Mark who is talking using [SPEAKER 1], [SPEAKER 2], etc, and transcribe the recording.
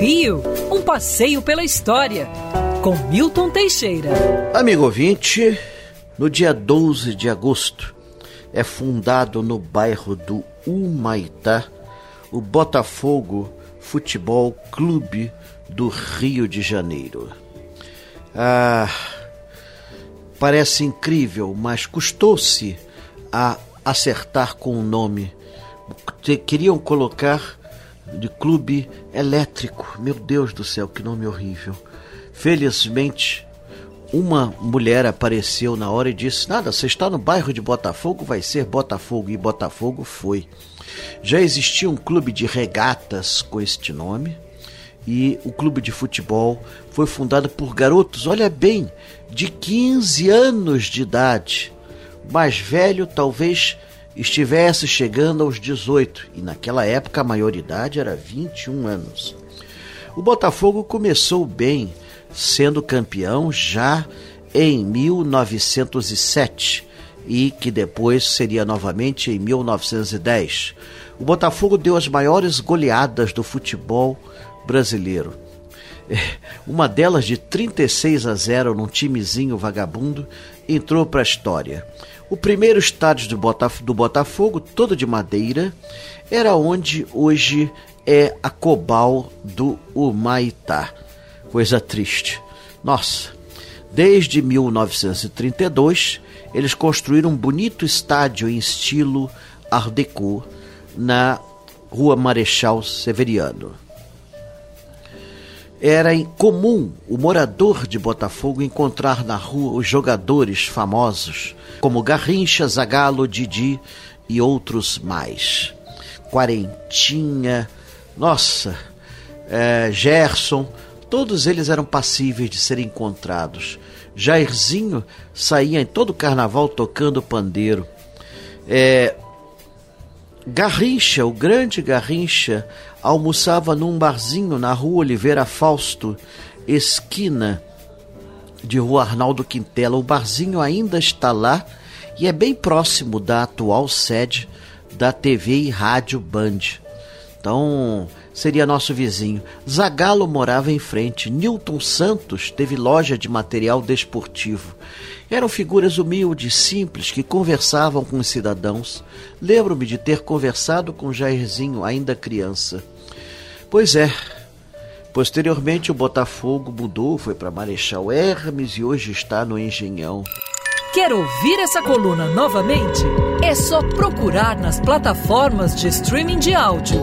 [SPEAKER 1] Rio, um passeio pela história, com Milton Teixeira.
[SPEAKER 2] Amigo ouvinte, no dia 12 de agosto é fundado no bairro do Humaitá o Botafogo Futebol Clube do Rio de Janeiro. Ah, parece incrível, mas custou-se a acertar com o nome. Queriam colocar de clube elétrico. Meu Deus do céu, que nome horrível. Felizmente, uma mulher apareceu na hora e disse: Nada, você está no bairro de Botafogo, vai ser Botafogo. E Botafogo foi. Já existia um clube de regatas com este nome. E o clube de futebol foi fundado por garotos, olha bem, de 15 anos de idade. Mais velho talvez estivesse chegando aos 18 e naquela época a maioridade era 21 anos. O Botafogo começou bem, sendo campeão já em 1907 e que depois seria novamente em 1910. O Botafogo deu as maiores goleadas do futebol brasileiro. É, uma delas de 36 a 0 num timezinho vagabundo entrou para a história. O primeiro estádio do, Botaf do Botafogo, todo de madeira, era onde hoje é a Cobal do Humaitá. Coisa triste. Nossa, desde 1932 eles construíram um bonito estádio em estilo Art Deco na Rua Marechal Severiano. Era comum o morador de Botafogo encontrar na rua os jogadores famosos, como Garrincha, Zagalo, Didi e outros mais. Quarentinha, nossa, é, Gerson, todos eles eram passíveis de serem encontrados. Jairzinho saía em todo carnaval tocando pandeiro. É, Garrincha, o grande Garrincha, almoçava num barzinho na rua Oliveira Fausto, esquina de rua Arnaldo Quintela. O barzinho ainda está lá e é bem próximo da atual sede da TV e Rádio Band. Então, seria nosso vizinho. Zagalo morava em frente. Newton Santos teve loja de material desportivo. Eram figuras humildes, simples, que conversavam com os cidadãos. Lembro-me de ter conversado com Jairzinho, ainda criança. Pois é. Posteriormente, o Botafogo mudou, foi para Marechal Hermes e hoje está no Engenhão.
[SPEAKER 1] Quer ouvir essa coluna novamente? É só procurar nas plataformas de streaming de áudio.